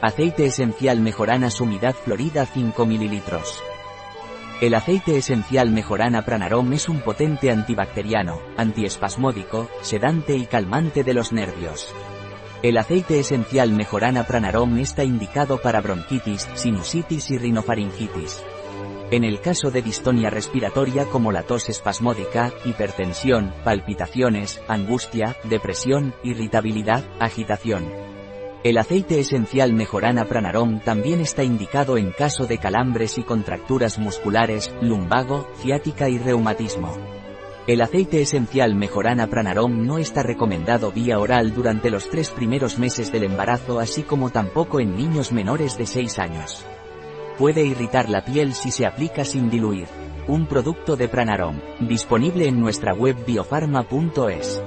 Aceite esencial Mejorana Sumidad Florida 5 ml. El aceite esencial Mejorana Pranarom es un potente antibacteriano, antiespasmódico, sedante y calmante de los nervios. El aceite esencial Mejorana Pranarom está indicado para bronquitis, sinusitis y rinofaringitis. En el caso de distonia respiratoria como la tos espasmódica, hipertensión, palpitaciones, angustia, depresión, irritabilidad, agitación. El aceite esencial Mejorana Pranarom también está indicado en caso de calambres y contracturas musculares, lumbago, ciática y reumatismo. El aceite esencial Mejorana Pranarom no está recomendado vía oral durante los tres primeros meses del embarazo así como tampoco en niños menores de 6 años. Puede irritar la piel si se aplica sin diluir. Un producto de Pranarom, disponible en nuestra web biofarma.es.